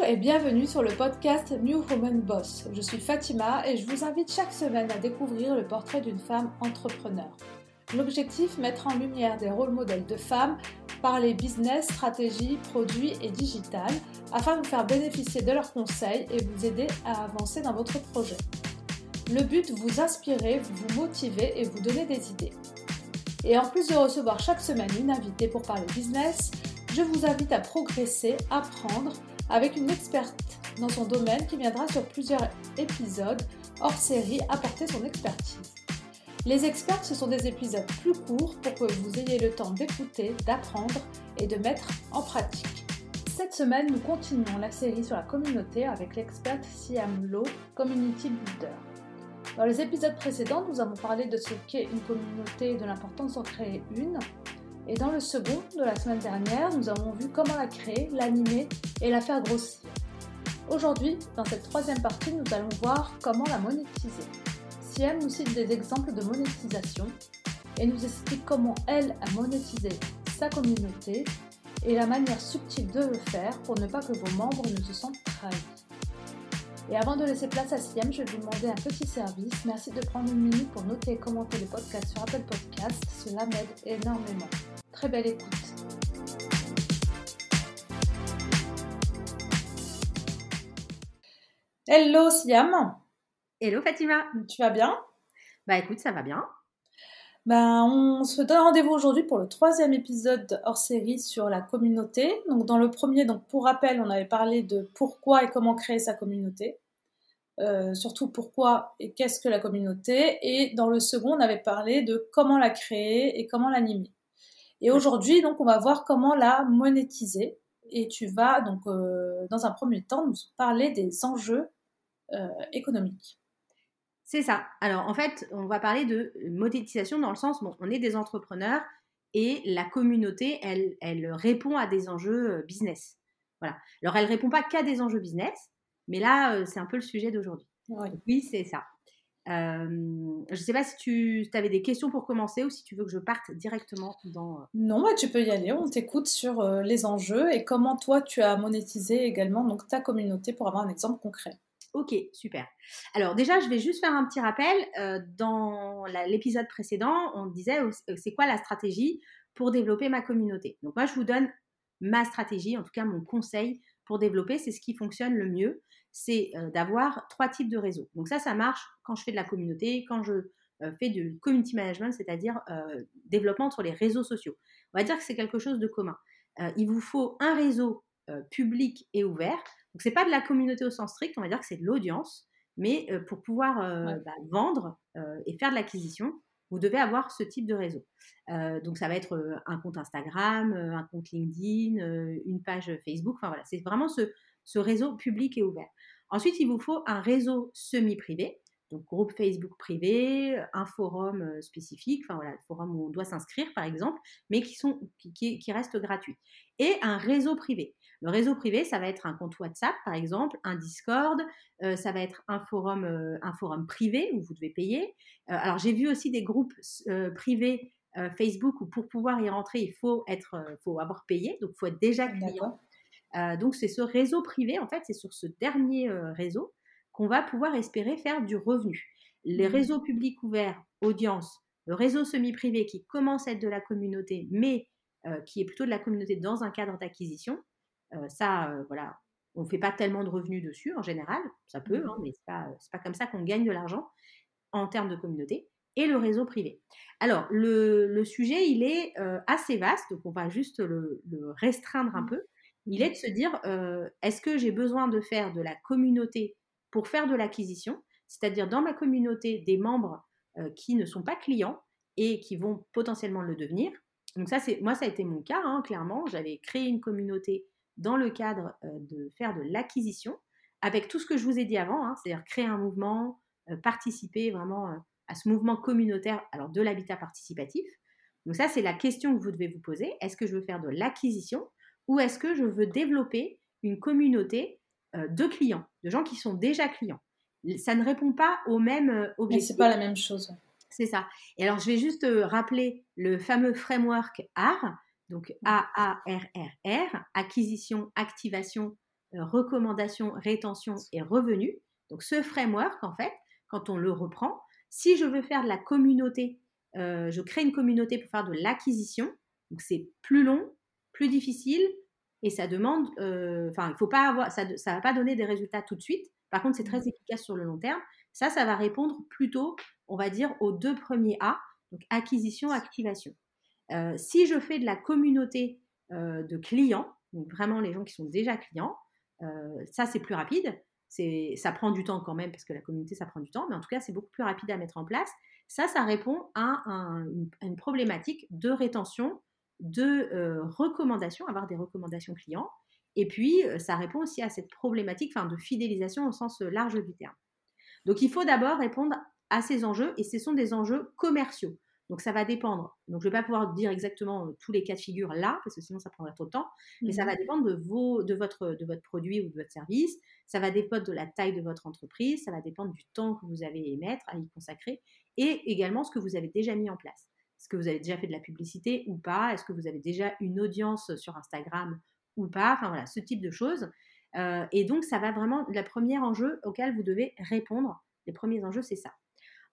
Bonjour et bienvenue sur le podcast New Woman Boss. Je suis Fatima et je vous invite chaque semaine à découvrir le portrait d'une femme entrepreneur. L'objectif, mettre en lumière des rôles modèles de femmes par les business, stratégies, produits et digital afin de vous faire bénéficier de leurs conseils et vous aider à avancer dans votre projet. Le but, vous inspirer, vous motiver et vous donner des idées. Et en plus de recevoir chaque semaine une invitée pour parler business, je vous invite à progresser, apprendre avec une experte dans son domaine qui viendra sur plusieurs épisodes hors série apporter son expertise. Les experts, ce sont des épisodes plus courts pour que vous ayez le temps d'écouter, d'apprendre et de mettre en pratique. Cette semaine, nous continuons la série sur la communauté avec l'experte Siam Lo, Community Builder. Dans les épisodes précédents, nous avons parlé de ce qu'est une communauté et de l'importance d'en créer une. Et dans le second de la semaine dernière, nous avons vu comment la créer, l'animer et la faire grossir. Aujourd'hui, dans cette troisième partie, nous allons voir comment la monétiser. Siem nous cite des exemples de monétisation et nous explique comment elle a monétisé sa communauté et la manière subtile de le faire pour ne pas que vos membres ne se sentent trahis. Et avant de laisser place à Siem, je vais vous demander un petit service. Merci de prendre une minute pour noter et commenter le podcast sur Apple Podcast. Cela m'aide énormément. Très belle écoute. Hello Siam. Hello Fatima. Tu vas bien? Bah écoute, ça va bien. Ben, on se donne rendez-vous aujourd'hui pour le troisième épisode hors série sur la communauté. Donc, dans le premier, donc pour rappel, on avait parlé de pourquoi et comment créer sa communauté. Euh, surtout pourquoi et qu'est-ce que la communauté. Et dans le second, on avait parlé de comment la créer et comment l'animer. Et aujourd'hui, donc, on va voir comment la monétiser. Et tu vas donc, euh, dans un premier temps, nous parler des enjeux euh, économiques. C'est ça. Alors en fait, on va parler de monétisation dans le sens, bon, on est des entrepreneurs et la communauté, elle, elle répond à des enjeux euh, business. Voilà. Alors elle répond pas qu'à des enjeux business, mais là, c'est un peu le sujet d'aujourd'hui. Oui, c'est ça. Euh, je ne sais pas si tu avais des questions pour commencer ou si tu veux que je parte directement dans... Non, bah, tu peux y aller. On t'écoute sur les enjeux et comment toi, tu as monétisé également donc, ta communauté pour avoir un exemple concret. Ok, super. Alors déjà, je vais juste faire un petit rappel. Euh, dans l'épisode précédent, on disait euh, c'est quoi la stratégie pour développer ma communauté. Donc moi, je vous donne ma stratégie, en tout cas mon conseil pour développer, c'est ce qui fonctionne le mieux, c'est euh, d'avoir trois types de réseaux. Donc ça, ça marche quand je fais de la communauté, quand je fais du community management, c'est-à-dire développement sur les réseaux sociaux. On va dire que c'est quelque chose de commun. il vous faut un réseau public et ouvert donc, c'est pas de la communauté au sens strict, on va dire que c'est de l'audience, mais euh, pour pouvoir euh, bah, vendre euh, et faire de l'acquisition, vous devez avoir ce type de réseau. donc, ça va être un compte Instagram, un compte LinkedIn, une page Facebook. Enfin, voilà, c'est vraiment ce, ce réseau public et ouvert. Ensuite, il vous faut un réseau semi-privé donc groupe Facebook privé, un forum spécifique, enfin voilà, le forum où on doit s'inscrire par exemple, mais qui, sont, qui, qui restent gratuits. Et un réseau privé. Le réseau privé, ça va être un compte WhatsApp par exemple, un Discord, ça va être un forum, un forum privé où vous devez payer. alors j'ai vu aussi des groupes privés Facebook où pour pouvoir y rentrer, il faut, être, faut avoir payé, donc il faut être déjà client. Donc c'est ce réseau privé, en fait, c'est sur ce dernier réseau qu'on va pouvoir espérer faire du revenu. Les mmh. réseaux publics ouverts, audience, le réseau semi-privé qui commence à être de la communauté, mais euh, qui est plutôt de la communauté dans un cadre d'acquisition, euh, ça, euh, voilà, on ne fait pas tellement de revenus dessus en général, ça peut, mmh. hein, mais ce n'est pas, comme ça qu'on gagne de l'argent en termes de communauté, et le réseau privé. Alors, le, sujet, il est assez vaste, donc on va juste le, le, restreindre un mmh. peu. Il est de se dire, est-ce que j'ai besoin de faire de la communauté pour faire de l'acquisition, c'est-à-dire dans ma communauté des membres qui ne sont pas clients et qui vont potentiellement le devenir. Donc ça, c'est moi, ça a été mon cas, hein, clairement. J'avais créé une communauté dans le cadre de faire de l'acquisition, avec tout ce que je vous ai dit avant, hein, c'est-à-dire créer un mouvement, participer vraiment à ce mouvement communautaire, alors de l'habitat participatif. Donc ça, c'est la question que vous devez vous poser. Est-ce que je veux faire de l'acquisition ou est-ce que je veux développer une communauté euh, de clients, de gens qui sont déjà clients? Ça ne répond pas au même euh, objectif. Mais c'est pas la même chose. C'est ça. Et alors, je vais juste euh, rappeler le fameux framework AR, donc A-A-R-R-R, acquisition, activation, recommandations, rétention et revenus. Donc ce framework, en fait, quand on le reprend, si je veux faire de la communauté, je crée une communauté pour faire de l'acquisition. Donc c'est plus long, plus difficile et ça demande, enfin, il faut pas avoir, ça, ça va pas donner des résultats tout de suite. Par contre, c'est très mmh. efficace sur le long terme. Ça, ça va répondre plutôt, on va dire, aux deux premiers A, donc acquisition, activation. Euh, si je fais de la communauté euh, de clients, donc vraiment les gens qui sont déjà clients, euh, ça c'est plus rapide. Ça prend du temps quand même parce que la communauté ça prend du temps, mais en tout cas c'est beaucoup plus rapide à mettre en place. Ça, ça répond à, une, problématique de rétention, de recommandation, avoir des recommandations clients. Et puis, ça répond aussi à cette problématique de fidélisation au sens large du terme. Donc, il faut d'abord répondre à ces enjeux, et ce sont des enjeux commerciaux. Donc ça va dépendre. Donc je ne vais pas pouvoir dire exactement euh, tous les cas de figure là, parce que sinon ça prendrait trop de temps. Mais ça va mmh dépendre de, vos, de, votre, de votre produit ou de votre service. Ça va dépendre de la taille de votre entreprise. Ça va dépendre du temps que vous avez à y mettre, à y consacrer. Et également ce que vous avez déjà mis en place. Est-ce que vous avez déjà fait de la publicité ou pas Est-ce que vous avez déjà une audience sur Instagram ou pas Enfin voilà, ce type de choses. Euh, et donc ça va vraiment, le premier enjeu auquel vous devez répondre, les premiers enjeux, c'est ça.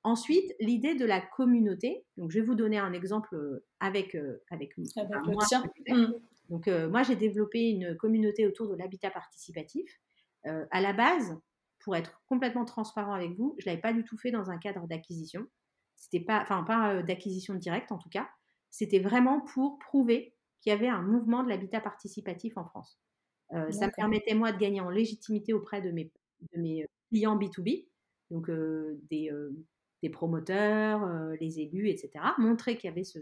Ensuite, l'idée de la communauté. Donc, je vais vous donner un exemple euh, avec, euh, avec, avec moi. Mmh. Donc, euh, moi, j'ai développé une communauté autour de l'habitat participatif. à la base, pour être complètement transparent avec vous, je ne l'avais pas du tout fait dans un cadre d'acquisition. C'était pas, enfin, pas d'acquisition directe en tout cas. C'était vraiment pour prouver qu'il y avait un mouvement de l'habitat participatif en France. ça me permettait, moi, de gagner en légitimité auprès de mes, de mes clients B2B, donc des, des promoteurs, euh, les élus, etc. Montrer qu'il y avait ce,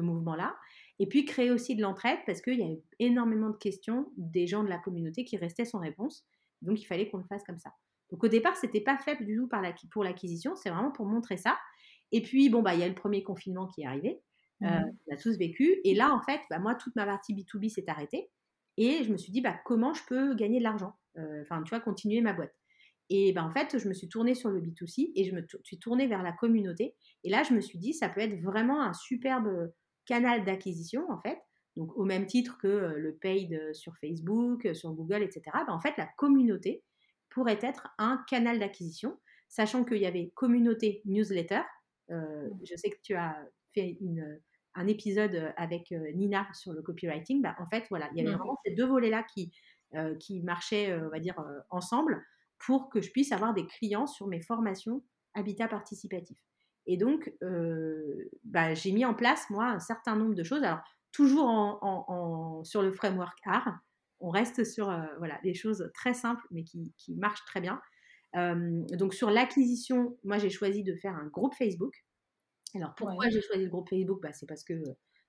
mouvement-là. Et puis créer aussi de l'entraide parce qu'il y a eu énormément de questions des gens de la communauté qui restaient sans réponse. Donc il fallait qu'on le fasse comme ça. Donc au départ, c'était pas fait du tout pour l'acquisition, c'est vraiment pour montrer ça. Et puis bon bah il y a le premier confinement qui est arrivé, euh, mmh. on a tous vécu. Et là en fait, bah, moi toute ma partie B2B s'est arrêtée et je me suis dit bah comment je peux gagner de l'argent, euh, enfin tu vois continuer ma boîte. Et ben, en fait, je me suis tournée sur le B2C et je me suis tournée vers la communauté. Et là, je me suis dit, ça peut être vraiment un superbe canal d'acquisition, en fait. Donc, au même titre que le paid sur Facebook, sur Google, etc. Ben, en fait, la communauté pourrait être un canal d'acquisition, sachant qu'il y avait communauté newsletter. Euh, je sais que tu as fait une, un épisode avec Nina sur le copywriting. Ben, en fait, voilà, il y avait mmh. vraiment ces deux volets-là qui, euh, qui marchaient, on va dire, ensemble pour que je puisse avoir des clients sur mes formations habitat participatif. Et donc, euh, bah, j'ai mis en place, moi, un certain nombre de choses. Alors, toujours en, sur le framework art, on reste sur euh, voilà, des choses très simples, mais qui, marchent très bien. Euh, donc, sur l'acquisition, moi, j'ai choisi de faire un groupe Facebook. Alors, pourquoi j'ai choisi le groupe Facebook? Bah, C'est parce que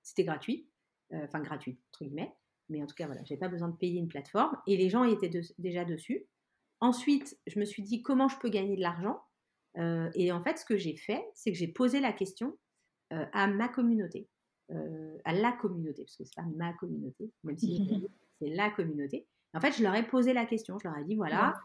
c'était gratuit, enfin gratuit, entre guillemets. Mais en tout cas, voilà, j'ai pas besoin de payer une plateforme. Et les gens étaient déjà dessus. Ensuite, je me suis dit comment je peux gagner de l'argent. Euh, et en fait, ce que j'ai fait, c'est que j'ai posé la question euh, à ma communauté, euh, à la communauté, parce que c'est pas ma communauté, même si c'est la communauté. En fait, je leur ai posé la question. Je leur ai dit voilà,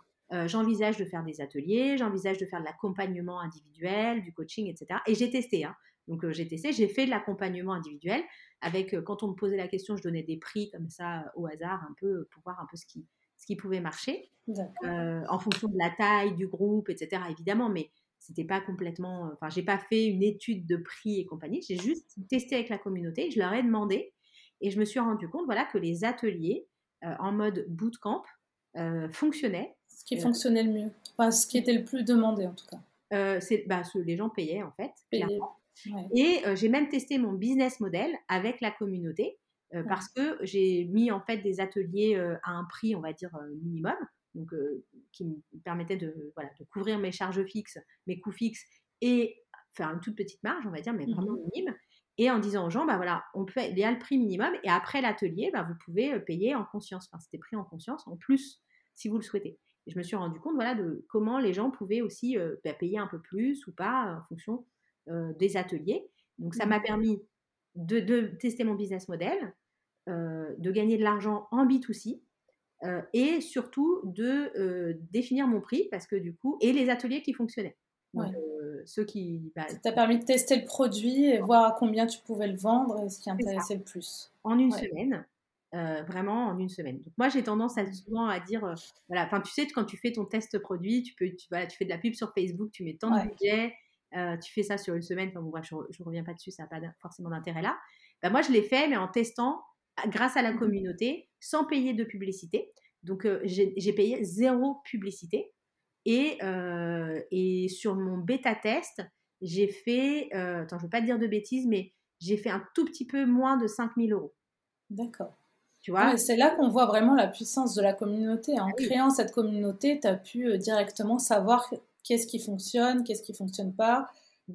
j'envisage de faire des ateliers, j'envisage de faire de l'accompagnement individuel, du coaching, etc. Et j'ai testé. Hein. Donc j'ai testé, j'ai fait de l'accompagnement individuel. Avec quand on me posait la question, je donnais des prix comme ça au hasard, un peu pour voir un peu ce qui ce qui pouvait marcher, euh, en fonction de la taille du groupe, etc. Évidemment, mais c'était pas complètement. Enfin, j'ai pas fait une étude de prix et compagnie. J'ai juste testé avec la communauté. Je leur ai demandé et je me suis rendu compte, voilà, que les ateliers euh, en mode bootcamp euh, fonctionnaient. Ce qui fonctionnait le mieux. Enfin, ce qui était le plus demandé en tout cas. c'est, bah, les gens payaient en fait. Et j'ai même testé mon business model avec la communauté. Euh, parce que j'ai mis en fait des ateliers euh, à un prix, on va dire, euh, minimum, donc qui me permettait de, voilà, de couvrir mes charges fixes, mes coûts fixes et faire une toute petite marge, on va dire, mais mmh vraiment minime. Et en disant aux gens, bah voilà, on peut, il y a le prix minimum et après l'atelier, bah, vous pouvez payer en conscience. Enfin, c'était pris en conscience en plus si vous le souhaitez. Et je me suis rendu compte voilà, de comment les gens pouvaient aussi bah, payer un peu plus ou pas en fonction des ateliers. Donc ça m'a mmh permis de, de, tester mon business model, euh, de gagner de l'argent en B2C euh, et surtout de euh, définir mon prix parce que du coup, et les ateliers qui fonctionnaient. Ceux qui. Bah, ça t'a permis de tester le produit et voir à combien tu pouvais le vendre et ce qui intéressait le plus. En une semaine, vraiment en une semaine. Donc moi j'ai tendance à souvent à dire, voilà, enfin tu sais quand tu fais ton test produit, tu peux, tu, voilà, tu fais de la pub sur Facebook, tu mets tant de budget, tu fais ça sur une semaine. Enfin bon bref, je, ne reviens pas dessus, ça n'a pas forcément d'intérêt là. Ben, moi je l'ai fait, mais en testant grâce à la mmh communauté, sans payer de publicité. Donc j'ai payé zéro publicité. Et, et sur mon bêta test, j'ai fait, attends, je ne veux pas dire de bêtises, mais j'ai fait un tout petit peu moins de 5000 euros. D'accord. Tu vois? C'est là qu'on voit vraiment la puissance de la communauté. En ah créant cette communauté, tu as pu euh, directement savoir qu'est-ce qui fonctionne, qu'est-ce qui fonctionne pas,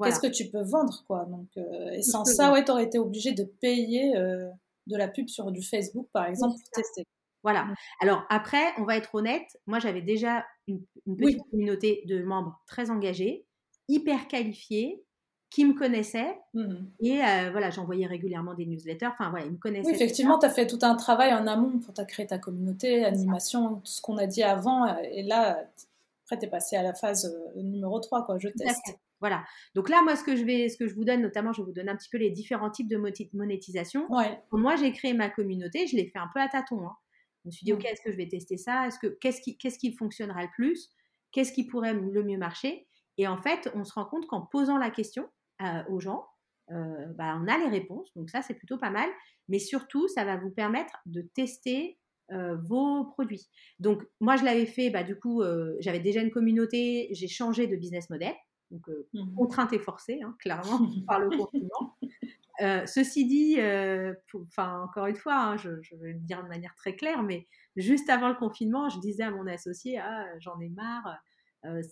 qu'est-ce que tu peux vendre. quoi. Donc, euh, et sans ça, ouais, tu aurais été obligé de payer euh, de la pub sur du Facebook, par exemple, pour tester. Voilà. Alors après, on va être honnête, moi j'avais déjà une, petite communauté de membres très engagés, hyper qualifiés, qui me connaissaient. Mmh et euh, voilà, j'envoyais régulièrement des newsletters. Enfin voilà, ils me connaissaient. Oui, effectivement, tu as fait tout un travail en amont pour créer ta communauté, animation, tout ce qu'on a dit avant. Et là, après, tu es passé à la phase euh, numéro 3, quoi. Je teste. Voilà. Donc là, moi, ce que je vais, ce que je vous donne, notamment, je vais vous donner un petit peu les différents types de monétisation. Ouais. moi, j'ai créé ma communauté, je l'ai fait un peu à tâtons. Hein. Je me suis dit, OK, est-ce que je vais tester ça? Est-ce que qu'est-ce qui, qu'est-ce qui fonctionnera le plus? Qu'est-ce qui pourrait le mieux marcher? Et en fait, on se rend compte qu'en posant la question, aux gens, euh, bah, on a les réponses. Donc ça, c'est plutôt pas mal. Mais surtout, ça va vous permettre de tester euh, vos produits. Donc moi, je l'avais fait, bah, du coup, euh, j'avais déjà une communauté, j'ai changé de business model. Donc mmh contrainte et forcée, hein, clairement, par le confinement. ceci dit, enfin encore une fois, hein, je, vais le dire de manière très claire, mais juste avant le confinement, je disais à mon associé, ah, j'en ai marre,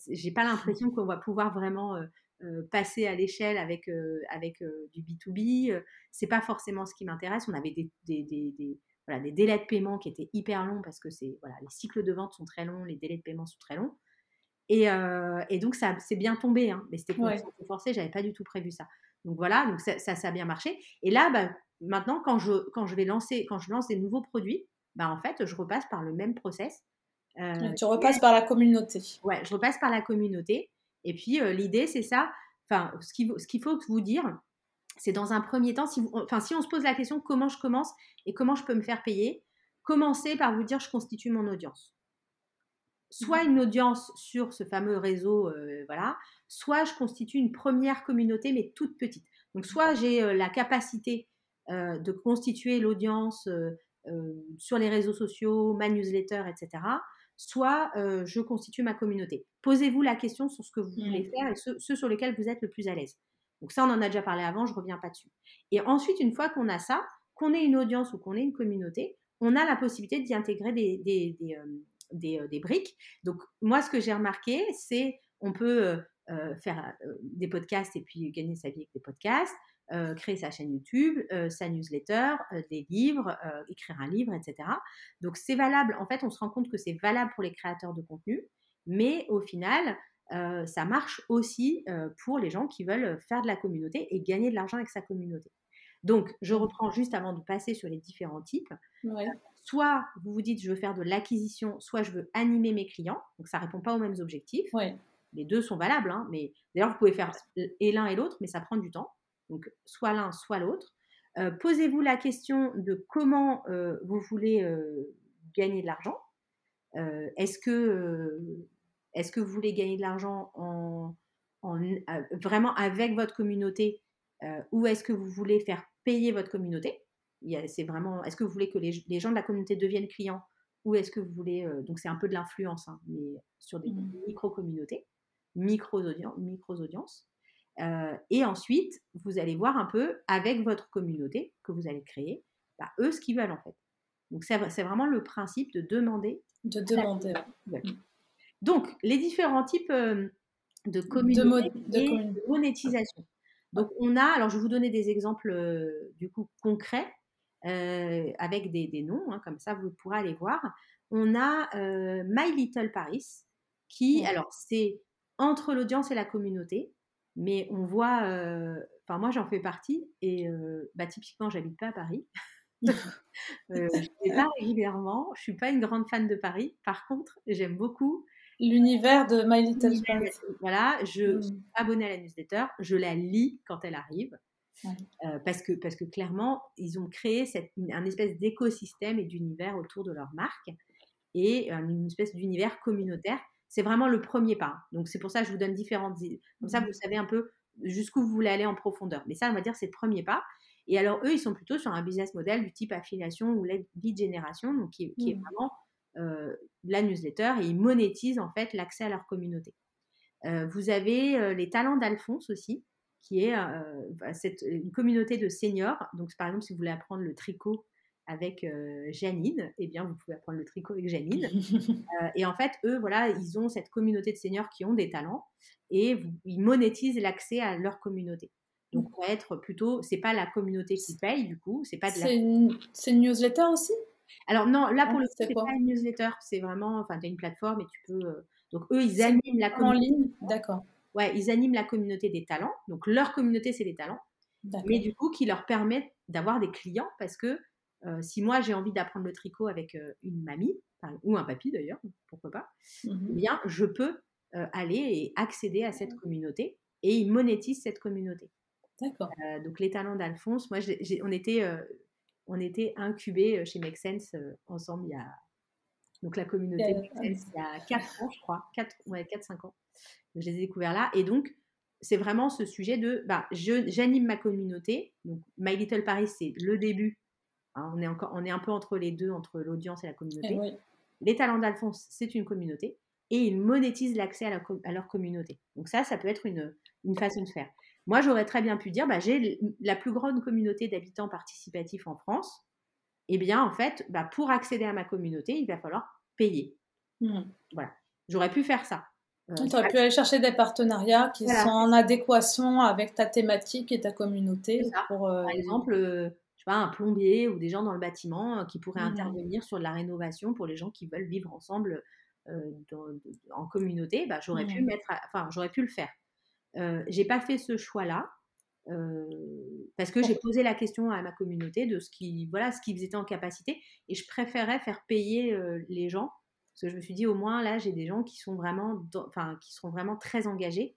j'ai pas l'impression qu'on va pouvoir vraiment euh, passer à l'échelle avec, euh, avec euh, du B2B. c'est pas forcément ce qui m'intéresse. On avait des, des, des, voilà, des délais de paiement qui étaient hyper longs parce que c'est voilà, les cycles de vente sont très longs, les délais de paiement sont très longs. Et, et donc, ça c'est bien tombé, hein, mais c'était ouais. forcé, j'avais pas du tout prévu ça. Donc voilà, donc ça, ça, a bien marché. Et là, bah, maintenant, quand je, quand je vais lancer, quand je lance des nouveaux produits, bah, en fait, je repasse par le même process. tu repasses par la communauté. Ouais, je repasse par la communauté. Et puis, l'idée, c'est ça. Enfin, ce qu'il ce faut vous dire, c'est dans un premier temps, si, enfin, si on se pose la question comment je commence et comment je peux me faire payer, commencez par vous dire je constitue mon audience. Soit une audience sur ce fameux réseau, voilà, soit je constitue une première communauté, mais toute petite. Donc, soit j'ai la capacité de constituer l'audience sur les réseaux sociaux, ma newsletter, etc soit je constitue ma communauté. Posez-vous la question sur ce que vous voulez mmh. faire et ceux, sur lesquels vous êtes le plus à l'aise. Donc ça, on en a déjà parlé avant, je ne reviens pas dessus. Et ensuite, une fois qu'on a ça, qu'on ait une audience ou qu'on ait une communauté, on a la possibilité d'y intégrer des, des, des, des, briques. Donc moi, ce que j'ai remarqué, c'est on peut faire des podcasts et puis gagner sa vie avec des podcasts. Euh, créer sa chaîne YouTube, euh, sa newsletter, euh, des livres, écrire un livre, etc. Donc c'est valable, en fait on se rend compte que c'est valable pour les créateurs de contenu, mais au final, ça marche aussi pour les gens qui veulent faire de la communauté et gagner de l'argent avec sa communauté. Donc je reprends juste avant de passer sur les différents types. Soit vous vous dites je veux faire de l'acquisition, soit je veux animer mes clients, donc ça répond pas aux mêmes objectifs. Les deux sont valables, hein, mais d'ailleurs vous pouvez faire et l'un et l'autre, mais ça prend du temps donc soit l'un, soit l'autre. Euh, posez-vous la question de comment euh, vous voulez euh, gagner de l'argent. est-ce que, est que vous voulez gagner de l'argent en, vraiment avec votre communauté ou est-ce que vous voulez faire payer votre communauté? C'est vraiment, est-ce que vous voulez que les, gens de la communauté deviennent clients ou est-ce que vous voulez, donc c'est un peu de l'influence, hein, mais sur des mmh. micro-communautés, micro-audiences. Euh, et ensuite, vous allez voir un peu avec votre communauté que vous allez créer, bah, eux ce qu'ils veulent en fait. Donc c'est vraiment le principe de demander. De demander. Mm. Donc les différents types euh, de communauté de, de, monétisation. Donc on a, alors je vais vous donner des exemples euh, du coup concrets avec des, noms, hein, comme ça vous pourrez aller voir. On a My Little Paris qui, alors c'est entre l'audience et la communauté. Mais on voit, euh, enfin moi j'en fais partie et euh, bah, typiquement j'habite pas à Paris. euh, je ne vais pas régulièrement, je suis pas une grande fan de Paris. Par contre, j'aime beaucoup l'univers de My Little Paris. Voilà, je mmh. suis abonnée à la newsletter, je la lis quand elle arrive. Parce, que, parce que clairement, ils ont créé cette, un espèce d'écosystème et d'univers autour de leur marque et une espèce d'univers communautaire. C'est vraiment le premier pas. Donc c'est pour ça que je vous donne différentes... Comme ça, mmh. vous savez un peu jusqu'où vous voulez aller en profondeur. Mais ça, on va dire, c'est le premier pas. Et alors, eux, ils sont plutôt sur un business model du type affiliation ou lead generation, donc qui, est mmh. vraiment euh, la newsletter, et ils monétisent en fait l'accès à leur communauté. Euh, vous avez euh, les talents d'Alphonse aussi, qui est bah, cette, une communauté de seniors. Donc, par exemple, si vous voulez apprendre le tricot avec Janine, eh bien, vous pouvez apprendre le tricot avec Janine. et en fait, eux, voilà, ils ont cette communauté de seniors qui ont des talents et ils monétisent l'accès à leur communauté. Donc, on va être plutôt, c'est pas la communauté qui paye du coup, c'est pas de la. C'est une, une, newsletter aussi? Alors non, là pour le coup, c'est pas une newsletter, c'est vraiment, enfin, tu as une plateforme et tu peux. donc eux, ils animent la communauté. En ligne, d'accord. Ouais, ils animent la communauté des talents. Donc leur communauté, c'est les talents. Mais du coup, qui leur permettent d'avoir des clients parce que si moi j'ai envie d'apprendre le tricot avec une mamie, ou un papy d'ailleurs, pourquoi pas, eh mmh bien je peux aller et accéder à cette communauté et ils monétisent cette communauté. D'accord. Euh, donc les talents d'Alphonse, moi, on était, euh, on était incubés euh, chez Make Sense ensemble il y a donc la communauté il y a 4 ans, je crois, 4 ouais, 4-5 ans. Je les ai découverts là et donc c'est vraiment ce sujet de, bah, j'anime ma communauté. Donc My Little Paris, c'est le début. Hein, on est encore, on est un peu entre les deux, entre l'audience et la communauté. Eh les talents d'Alphonse, c'est une communauté et ils monétisent l'accès à, à, leur communauté. Donc ça, ça peut être une, une façon de faire. Moi, j'aurais très bien pu dire, bah, j'ai la plus grande communauté d'habitants participatifs en France. Eh bien, en fait, bah, pour accéder à ma communauté, il va falloir payer. Mmh. Voilà. J'aurais pu faire ça. Euh, tu aurais pu aller chercher des partenariats qui sont en adéquation avec ta thématique et ta communauté. Pour, euh, Par exemple, euh, je sais pas, un plombier ou des gens dans le bâtiment qui pourraient mmh. intervenir sur de la rénovation pour les gens qui veulent vivre ensemble en communauté. Bah, j'aurais pu enfin, j'aurais pu le faire. Euh, j'ai pas fait ce choix-là euh, parce que j'ai posé la question à ma communauté de ce qui, voilà, ce qu'ils étaient en capacité et je préférais faire payer euh, les gens parce que je me suis dit au moins là j'ai des gens qui sont vraiment, enfin qui seront vraiment très engagés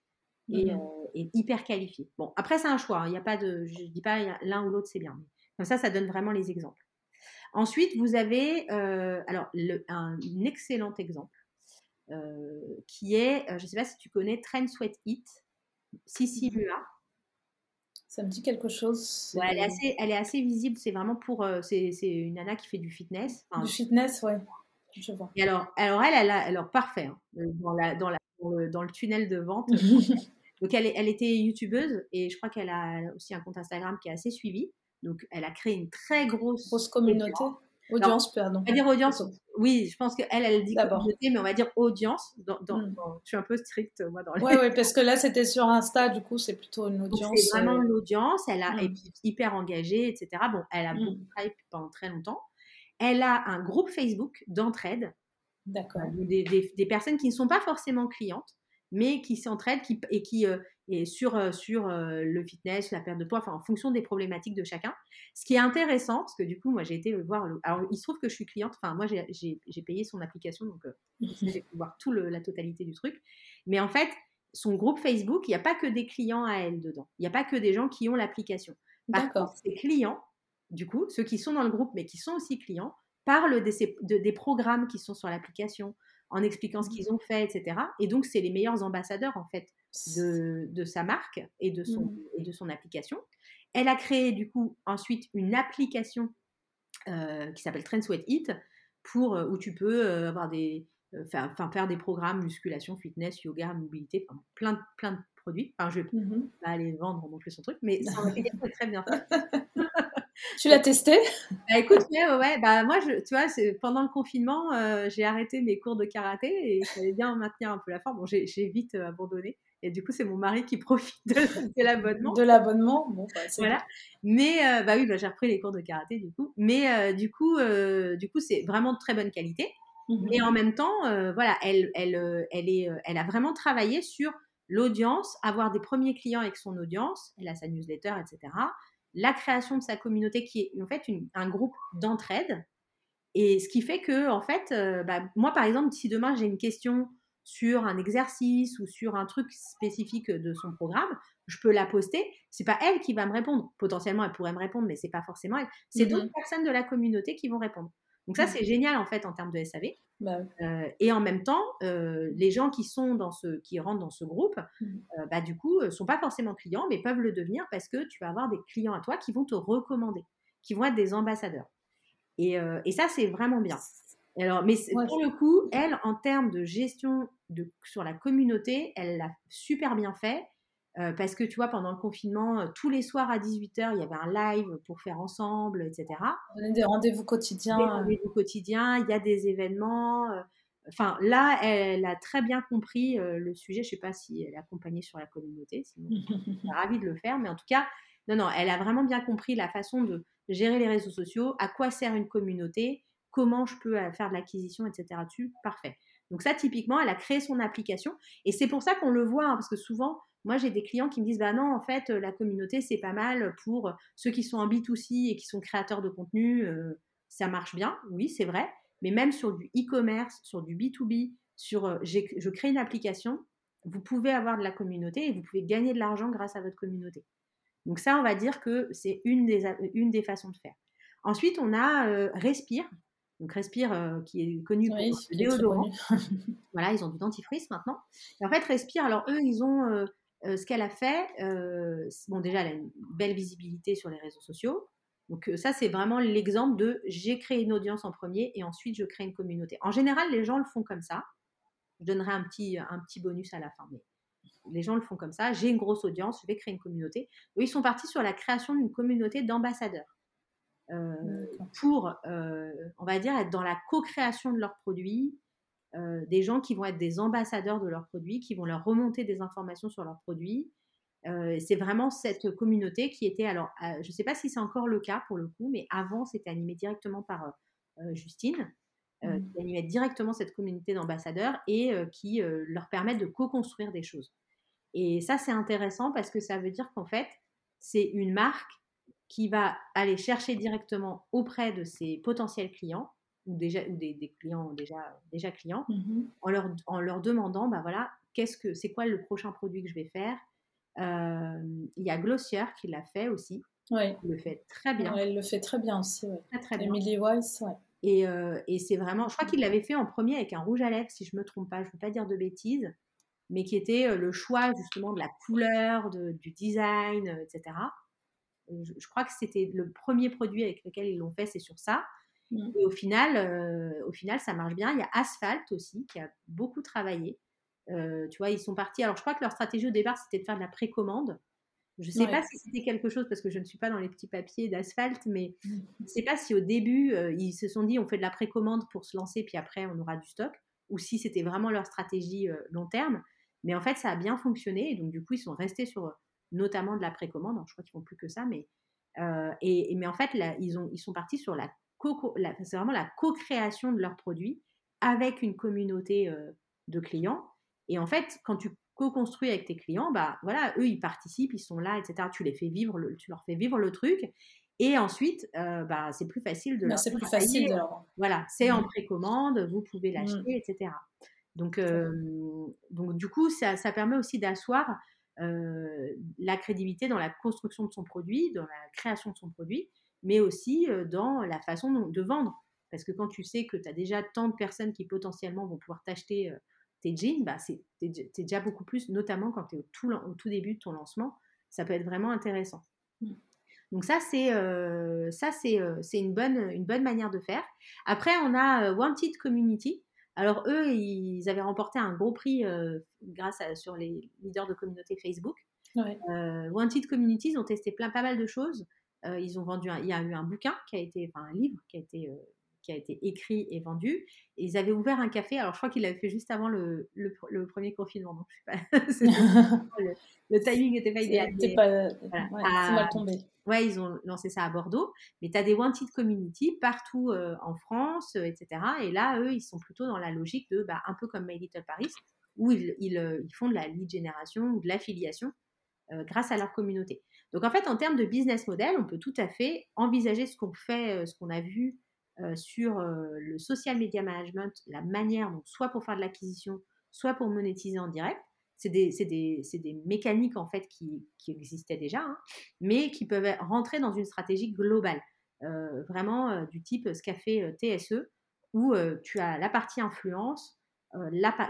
et, mmh hyper qualifiés. Bon après c'est un choix, hein, il n'y a pas de, je dis pas l'un ou l'autre c'est bien. Comme ça ça donne vraiment les exemples. Ensuite vous avez alors le, un, excellent exemple qui est, je ne sais pas si tu connais Trend Sweat Eat. Sissi Mua. Ça me dit quelque chose. elle, est assez, elle est assez visible. C'est vraiment pour. Euh, c'est une nana qui fait du fitness. du fitness, ouais. Je vois. Et alors, alors elle, elle a, alors parfait. Hein, euh, dans, la, dans, la, dans, le, tunnel de vente. Donc, elle, elle était youtubeuse et je crois qu'elle a aussi un compte Instagram qui est assez suivi. Donc, elle a créé une très grosse, grosse communauté. Audience, pardon. On va dire audience. Oui, je pense qu'elle, elle dit communauté, mais on va dire audience. Dans, hmm. je suis un peu stricte, moi, dans les... Oui, ouais, parce que là, c'était sur Insta, du coup, c'est plutôt une audience. C'est vraiment une audience. Elle a, hmm. hyper engagée, etc. Bon, elle a hmm. beaucoup travaillé pendant très longtemps. Elle a un groupe Facebook d'entraide. D'accord. Euh, des, des, des, personnes qui ne sont pas forcément clientes, mais qui s'entraident qui, et qui, euh, et sur, euh, sur euh, le fitness, la perte de poids, enfin en fonction des problématiques de chacun. Ce qui est intéressant, parce que du coup, moi j'ai été voir, alors il se trouve que je suis cliente, enfin moi j'ai payé son application, donc euh, j'ai pu voir tout la totalité du truc. Mais en fait, son groupe Facebook, il n'y a pas que des clients à elle dedans, il n'y a pas que des gens qui ont l'application. D'accord. Ces clients, du coup, ceux qui sont dans le groupe mais qui sont aussi clients, parlent des, des programmes qui sont sur l'application, en expliquant ce mmh. qu'ils ont fait, etc. Et donc, c'est les meilleurs ambassadeurs, en fait, de, sa marque et de, son, mmh. et de son application. Elle a créé, du coup, ensuite une application euh, qui s'appelle Trend Sweat Eat, pour, euh, où tu peux euh, avoir des, faire, faire des programmes musculation, fitness, yoga, mobilité, plein, plein de produits. Enfin, je vais mmh pas aller vendre non plus son truc, mais son application est très bien faite. Tu l'as testé? Bah, Écoute, ouais, ouais, bah, moi, je, tu vois, pendant le confinement, euh, j'ai arrêté mes cours de karaté et il fallait bien maintenir un peu la forme. Bon, j'ai vite euh, abandonné. Et du coup, c'est mon mari qui profite de, l'abonnement. De l'abonnement, bon, bah, voilà. Mais euh, bah oui, bah, j'ai repris les cours de karaté du coup. Mais du coup, du coup, c'est vraiment de très bonne qualité. Mmh et en même temps, voilà, elle, elle, elle, est, elle a vraiment travaillé sur l'audience, avoir des premiers clients avec son audience. Elle a sa newsletter, etc la création de sa communauté qui est en fait un groupe d'entraide. Et ce qui fait que, en fait, euh, bah, moi, par exemple, si demain j'ai une question sur un exercice ou sur un truc spécifique de son programme, je peux la poster. C'est pas elle qui va me répondre. Potentiellement, elle pourrait me répondre, mais c'est pas forcément elle. C'est mmh d'autres personnes de la communauté qui vont répondre. Donc ça, mmh. c'est génial en fait en termes de SAV. Bah euh, et en même temps, euh, les gens qui sont dans ce, qui rentrent dans ce groupe, mmh. euh, bah, du coup, sont pas forcément clients, mais peuvent le devenir parce que tu vas avoir des clients à toi qui vont te recommander, qui vont être des ambassadeurs. Et, et ça, c'est vraiment bien. Alors, mais pour le coup, elle, en termes de gestion de, sur la communauté, elle l'a super bien fait. Euh, parce que tu vois, pendant le confinement, euh, tous les soirs à 18h, il y avait un live pour faire ensemble, etc. On a des rendez-vous quotidiens. Des rendez-vous quotidiens, il y a des événements. Euh, enfin, là, elle, a très bien compris le sujet. Je ne sais pas si elle est accompagnée sur la communauté, sinon je suis ravie de le faire. Mais en tout cas, non, non, elle a vraiment bien compris la façon de gérer les réseaux sociaux, à quoi sert une communauté, comment je peux faire de l'acquisition, etc. dessus. Parfait. Donc ça, typiquement, elle a créé son application. Et c'est pour ça qu'on le voit, hein, parce que souvent, moi, j'ai des clients qui me disent, bah non, en fait, la communauté, c'est pas mal pour ceux qui sont en B2C et qui sont créateurs de contenu, euh, ça marche bien. Oui, c'est vrai. Mais même sur du e-commerce, sur du B2B, sur euh, je crée une application, vous pouvez avoir de la communauté et vous pouvez gagner de l'argent grâce à votre communauté. Donc ça, on va dire que c'est une des, façons de faire. Ensuite, on a euh, Respire. Donc Respire, qui est connu pour le déodorant. voilà, ils ont du dentifrice maintenant. Et en fait, Respire, alors eux, ils ont euh, ce qu'elle a fait, euh, bon déjà, elle a une belle visibilité sur les réseaux sociaux. Donc euh, ça, c'est vraiment l'exemple de j'ai créé une audience en premier et ensuite je crée une communauté. En général, les gens le font comme ça. Je donnerai un petit, un petit bonus à la fin, mais les gens le font comme ça. J'ai une grosse audience, je vais créer une communauté. ils sont partis sur la création d'une communauté d'ambassadeurs. Pour, on va dire, être dans la co-création de leurs produits, euh, des gens qui vont être des ambassadeurs de leurs produits, qui vont leur remonter des informations sur leurs produits. Euh, c'est vraiment cette communauté qui était, alors euh, je ne sais pas si c'est encore le cas pour le coup, mais avant c'était animé directement par Justine, mmh. qui animait directement cette communauté d'ambassadeurs et qui leur permet de co-construire des choses. Et ça c'est intéressant parce que ça veut dire qu'en fait c'est une marque qui va aller chercher directement auprès de ses potentiels clients ou déjà ou des, clients déjà déjà clients mmh en leur en leur demandant bah voilà qu'est-ce que c'est quoi le prochain produit que je vais faire? Il y a Glossier qui l'a fait aussi ouais. le fait très bien elle le fait très bien aussi ouais. très, très Emily Weiss ouais. et, et c'est vraiment je crois qu'il l'avait fait en premier avec un rouge à lèvres si je me trompe pas je veux pas dire de bêtises mais qui était le choix justement de la couleur de, du design etc je, je crois que c'était le premier produit avec lequel ils l'ont fait c'est sur ça Mmh. Et au final, euh, au final, ça marche bien. Il y a Asphalt aussi qui a beaucoup travaillé. Euh, tu vois, ils sont partis. Alors, je crois que leur stratégie au départ, c'était de faire de la précommande. Je ne sais pas si c'était quelque chose parce que je ne suis pas dans les petits papiers d'asphalte, mais mmh. je ne sais pas si au début, euh, ils se sont dit on fait de la précommande pour se lancer, puis après, on aura du stock, ou si c'était vraiment leur stratégie long terme. Mais en fait, ça a bien fonctionné. Et donc, du coup, ils sont restés sur notamment de la précommande. je crois qu'ils font plus que ça, mais. et, mais en fait, là, ils, ont, ils sont partis sur la c'est vraiment la co-création de leurs produits avec une communauté euh, de clients. Et en fait, quand tu co-construis avec tes clients, bah voilà, eux ils participent, ils sont là, etc. Tu les fais vivre, le, tu leur fais vivre le truc. Et ensuite, euh, bah, c'est plus facile de bah, C'est plus facile Voilà, c'est en mmh. précommande, vous pouvez mmh. l'acheter, etc. Donc, euh, donc, du coup, ça, ça permet aussi d'asseoir la crédibilité dans la construction de son produit, dans la création de son produit, mais aussi dans la façon de vendre. Parce que quand tu sais que tu as déjà tant de personnes qui potentiellement vont pouvoir t'acheter tes jeans, bah c'est déjà beaucoup plus, notamment quand tu es au tout, au tout, début de ton lancement, ça peut être vraiment intéressant. Mmh. Donc ça, c'est ça c'est une, bonne, une bonne manière de faire. Après, on a Wanted Community. Alors eux, ils avaient remporté un gros prix grâce à sur les leaders de communauté Facebook. Wanted Communities ont testé plein, pas mal de choses. Euh, ils ont vendu, il y a eu un bouquin qui a été, enfin un livre qui a été, euh, qui a été écrit et vendu. Et ils avaient ouvert un café. Alors je crois qu'ils l'avaient fait juste avant le, le, premier confinement. Donc je sais pas, le, timing n'était pas idéal. C'était pas, c'est mal tombé. Ouais, ils ont lancé ça à Bordeaux. Mais tu as des wanted community partout euh, en France, etc. Et là, eux, ils sont plutôt dans la logique de, bah, un peu comme My Little Paris, où ils, ils, ils font de la lead génération ou de l'affiliation grâce à leur communauté. Donc en fait, en termes de business model, on peut tout à fait envisager ce qu'on fait, euh, ce qu'on a vu euh, sur euh, le social media management, la manière, donc soit pour faire de l'acquisition, soit pour monétiser en direct. C'est des, des, des, mécaniques en fait qui, qui existaient déjà, hein, mais qui peuvent rentrer dans une stratégie globale, euh, vraiment euh, du type ce qu'a fait TSE, où tu as la partie influence,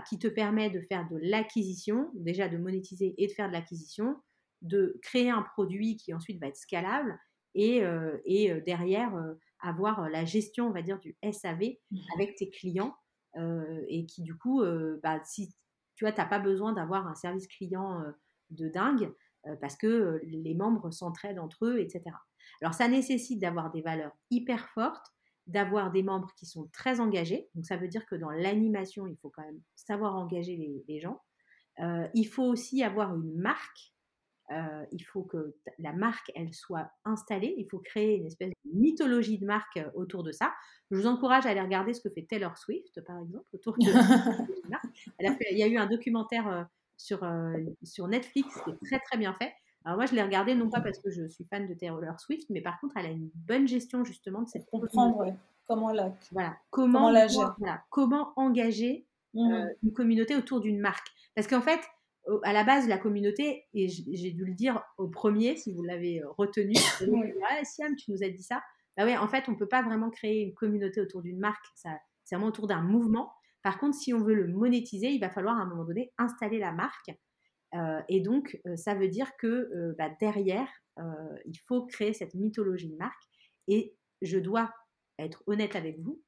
qui te permet de faire de l'acquisition, déjà de monétiser et de faire de l'acquisition, de créer un produit qui ensuite va être scalable et, et derrière avoir la gestion, on va dire, du SAV mmh. avec tes clients et qui du coup, bah, si tu vois, tu n'as pas besoin d'avoir un service client de dingue parce que les membres s'entraident entre eux, etc. Alors ça nécessite d'avoir des valeurs hyper fortes, d'avoir des membres qui sont très engagés. Donc ça veut dire que dans l'animation, il faut quand même savoir engager les, gens. il faut aussi avoir une marque euh, il faut que la marque, elle soit installée. Il faut créer une espèce de mythologie de marque euh, autour de ça. Je vous encourage à aller regarder ce que fait Taylor Swift, par exemple, autour de elle Il y a eu un documentaire euh, sur, sur Netflix qui est très, très bien fait. Alors moi, je l'ai regardé non pas parce que je suis fan de Taylor Swift, mais par contre, elle a une bonne gestion justement de cette comprendre comment la voilà comment, comment, engager mmh une communauté autour d'une marque. Parce qu'en fait, à la base, la communauté, et j'ai dû le dire au premier, si vous l'avez euh, retenu, ouais, Siam, tu nous as dit ça. Bah ouais, en fait, on ne peut pas vraiment créer une communauté autour d'une marque, c'est vraiment autour d'un mouvement. Par contre, si on veut le monétiser, il va falloir à un moment donné installer la marque. Euh, et donc, euh, ça veut dire que bah, derrière, il faut créer cette mythologie de marque. Et je dois être honnête avec vous,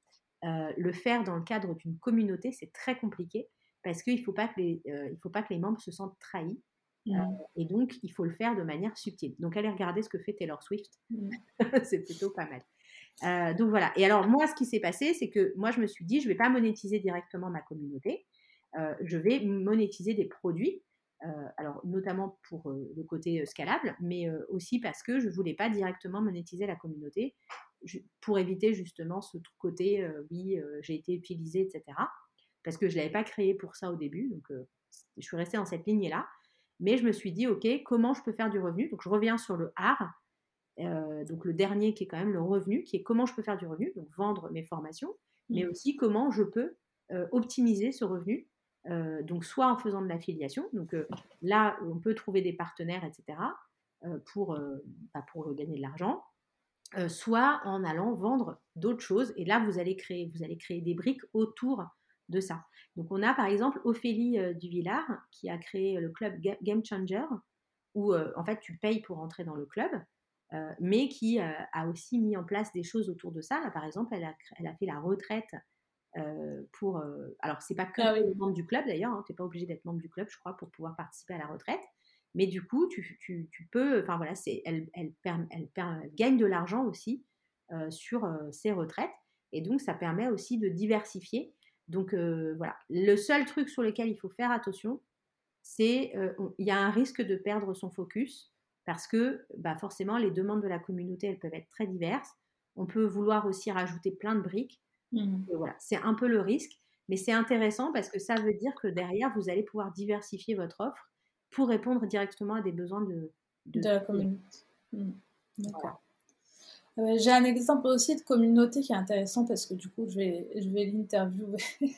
le faire dans le cadre d'une communauté, c'est très compliqué parce qu'il ne faut, pas que les, euh, faut pas que les membres se sentent trahis. Euh, mmh. et donc, il faut le faire de manière subtile. Donc, allez regarder ce que fait Taylor Swift. Mmh. c'est plutôt pas mal. Euh, donc voilà. Et alors, moi, ce qui s'est passé, c'est que moi, je me suis dit, je ne vais pas monétiser directement ma communauté. je vais monétiser des produits. alors, notamment pour le côté scalable, mais aussi parce que je ne voulais pas directement monétiser la communauté pour éviter justement ce côté, oui, j'ai été utilisé, etc parce que je ne l'avais pas créé pour ça au début. Donc, je suis restée dans cette lignée-là. Mais je me suis dit, OK, comment je peux faire du revenu? Donc, je reviens sur le art. donc, le dernier qui est quand même le revenu, qui est comment je peux faire du revenu, donc vendre mes formations, mais mmh. aussi comment je peux optimiser ce revenu. donc, soit en faisant de l'affiliation. Donc, là, on peut trouver des partenaires, etc., pour, bah, pour gagner de l'argent. soit en allant vendre d'autres choses. Et là, vous allez créer, vous allez créer des briques autour de ça. Donc on a par exemple Ophélie euh, Duvillard qui a créé le club Game Changer où euh, en fait tu payes pour entrer dans le club. Euh, mais qui a aussi mis en place des choses autour de ça. Là, par exemple, elle a, elle a fait la retraite pour. alors, c'est pas que ah membre du club d'ailleurs, hein, tu n'es pas obligé d'être membre du club, je crois, pour pouvoir participer à la retraite. Mais du coup, tu, tu, tu peux. Enfin voilà, elle, elle, gagne de l'argent aussi sur ses retraites. Et donc, ça permet aussi de diversifier donc euh, voilà, le seul truc sur lequel il faut faire attention, c'est euh, il y a un risque de perdre son focus parce que bah, forcément les demandes de la communauté elles peuvent être très diverses. On peut vouloir aussi rajouter plein de briques. Mmh. voilà, c'est un peu le risque, mais c'est intéressant parce que ça veut dire que derrière vous allez pouvoir diversifier votre offre pour répondre directement à des besoins de, de, la communauté. Mmh. D'accord. Euh, j'ai un exemple aussi de communauté qui est intéressant parce que du coup, je vais, je vais l'interviewer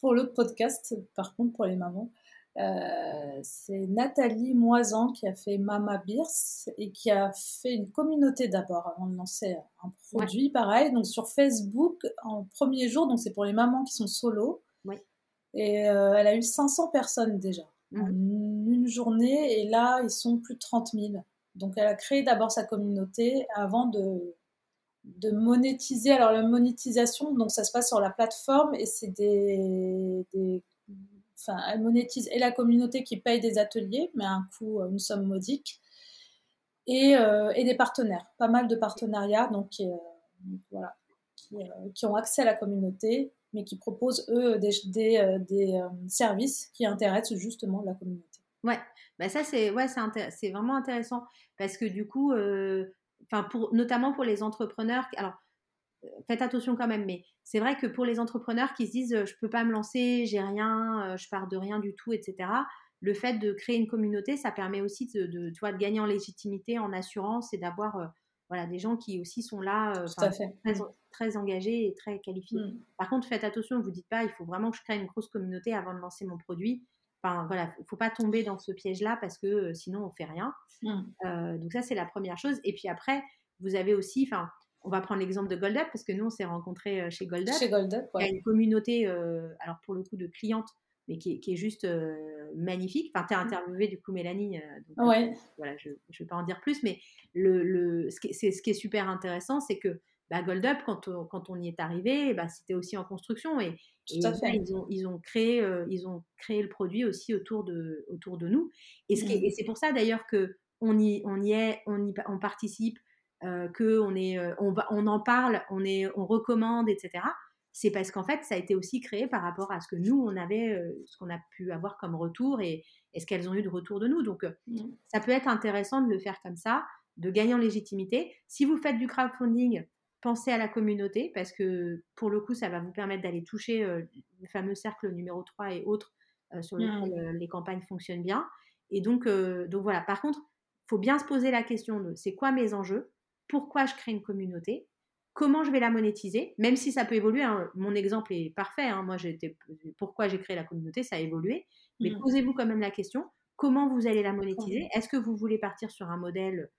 pour l'autre podcast, par contre, pour les mamans. Euh, c'est Nathalie Moisan qui a fait Mama Beers et qui a fait une communauté d'abord avant de lancer un produit pareil. Donc sur Facebook, en premier jour, donc c'est pour les mamans qui sont solo. Et euh, elle a eu 500 personnes déjà en mmh. une journée et là, ils sont plus de 30 000. Donc elle a créé d'abord sa communauté avant de, monétiser. Alors la monétisation, donc ça se passe sur la plateforme et c'est des, enfin elle monétise et la communauté qui paye des ateliers, mais à un coût, une somme modique, et, euh, et des partenaires, pas mal de partenariats, donc qui, euh, euh, qui, ont accès à la communauté, mais qui proposent eux des services qui intéressent justement la communauté. Ouais, bah ça c'est ouais, c'est vraiment intéressant parce que du coup, enfin pour notamment pour les entrepreneurs, alors faites attention quand même, mais c'est vrai que pour les entrepreneurs qui se disent je peux pas me lancer, j'ai rien, je pars de rien du tout, etc. Le fait de créer une communauté, ça permet aussi de, de, de gagner en légitimité, en assurance et d'avoir voilà, des gens qui aussi sont là, fait. Très, engagés et très qualifiés. Mmh. Par contre, faites attention, ne vous dites pas, il faut vraiment que je crée une grosse communauté avant de lancer mon produit. Enfin, voilà, il ne faut pas tomber dans ce piège-là parce que sinon, on ne fait rien. Mmh. donc ça, c'est la première chose. Et puis après, vous avez aussi, enfin, on va prendre l'exemple de GoldUp parce que nous, on s'est rencontrés chez GoldUp. Chez GoldUp, Il y a une communauté, alors pour le coup, de clientes mais qui est, juste magnifique. Enfin, tu as mmh. interviewé du coup Mélanie. ouais. voilà, je ne vais pas en dire plus, mais le, le, ce, qui est, ce qui est super intéressant, c'est que bah, Gold Up, quand, on, quand on y est arrivé, bah, c'était aussi en construction. Et, fait. ils, ont, ils, ont créé, ils ont créé le produit aussi autour de, autour de nous. Et, mmh. et c'est pour ça d'ailleurs que on y, on y est, on, y, on participe, euh, qu'on est, on, va, on en parle, on, est, on recommande, etc c'est parce qu'en fait, ça a été aussi créé par rapport à ce que nous, on avait, euh, ce qu'on a pu avoir comme retour et, ce qu'elles ont eu de retour de nous. Donc, euh, mmh. ça peut être intéressant de le faire comme ça, de gagner en légitimité. Si vous faites du crowdfunding, pensez à la communauté parce que pour le coup, ça va vous permettre d'aller toucher le fameux cercle numéro 3 et autres sur lequel mmh. les campagnes fonctionnent bien. Et donc, donc voilà, par contre, il faut bien se poser la question de c'est quoi mes enjeux? Pourquoi je crée une communauté? Comment je vais la monétiser, même si ça peut évoluer. Hein. Mon exemple est parfait. Hein. Moi, j'étais, pourquoi j'ai créé la communauté, ça a évolué. Mais mmh. posez-vous quand même la question comment vous allez la monétiser? Est-ce que vous voulez partir sur un modèle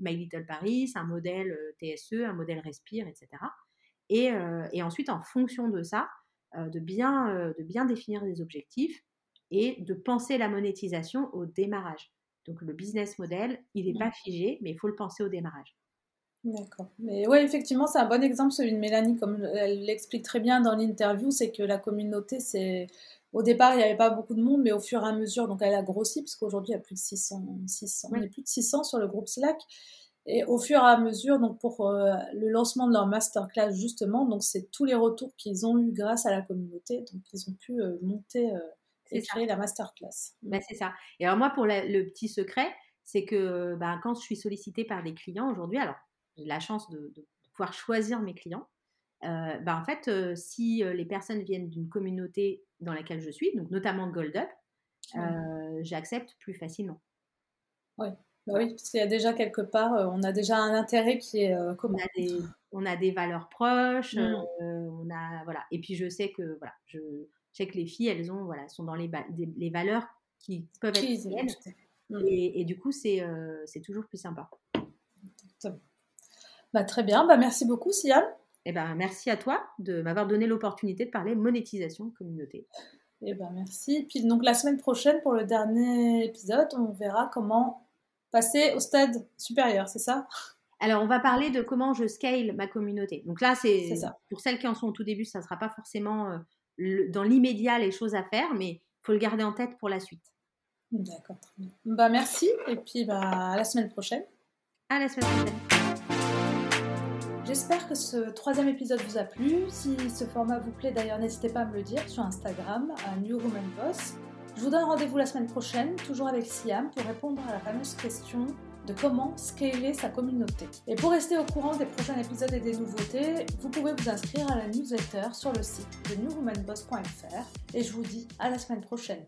My Little Paris, un modèle euh, TSE, un modèle Respire, etc. Euh, et, ensuite, en fonction de ça, de, bien, de bien définir des objectifs et de penser la monétisation au démarrage. Donc le business model, il n'est pas figé, mais il faut le penser au démarrage. D'accord. Mais oui, effectivement, c'est un bon exemple, celui de Mélanie, comme elle l'explique très bien dans l'interview, c'est que la communauté, c'est... Au départ, il n'y avait pas beaucoup de monde, mais au fur et à mesure, donc elle a grossi, parce qu'aujourd'hui, il y a plus de 600, 600 on est plus de 600 sur le groupe Slack. Et au fur et à mesure, donc pour euh, le lancement de leur masterclass, justement, donc c'est tous les retours qu'ils ont eu grâce à la communauté, donc ils ont pu euh, monter euh, et créer la masterclass. Bah, c'est ça. Et alors moi, pour le petit secret, c'est que bah, quand je suis sollicitée par des clients aujourd'hui, alors j'ai la chance de, pouvoir choisir mes clients. Euh, bah en fait, euh, si euh, les personnes viennent d'une communauté dans laquelle je suis, donc notamment Gold Up, j'accepte plus facilement. Oui, bah oui parce qu'il y a déjà quelque part, on a déjà un intérêt qui est commun. On a des, on a des valeurs proches, mmh. on a voilà. Et puis je sais que voilà, je, sais que les filles, elles ont voilà, sont dans les, les valeurs qui peuvent être mmh. et, et, du coup, c'est c'est toujours plus sympa. Bah, très bien, bah, merci beaucoup Siam. Eh ben, merci à toi de m'avoir donné l'opportunité de parler monétisation communauté. Eh ben, merci. Puis donc la semaine prochaine, pour le dernier épisode, on verra comment passer au stade supérieur, c'est ça? Alors, on va parler de comment je scale ma communauté. Donc là, c'est pour celles qui en sont au tout début, ça ne sera pas forcément euh, dans l'immédiat les choses à faire, mais il faut le garder en tête pour la suite. D'accord, très bien. Bah, merci, et puis bah, à la semaine prochaine. À la semaine prochaine. J'espère que ce troisième épisode vous a plu. Si ce format vous plaît d'ailleurs, n'hésitez pas à me le dire sur Instagram, à New Woman Boss. Je vous donne rendez-vous la semaine prochaine, toujours avec Siam, pour répondre à la fameuse question de comment scaler sa communauté. Et pour rester au courant des prochains épisodes et des nouveautés, vous pouvez vous inscrire à la newsletter sur le site de newwomanboss.fr. Et je vous dis à la semaine prochaine.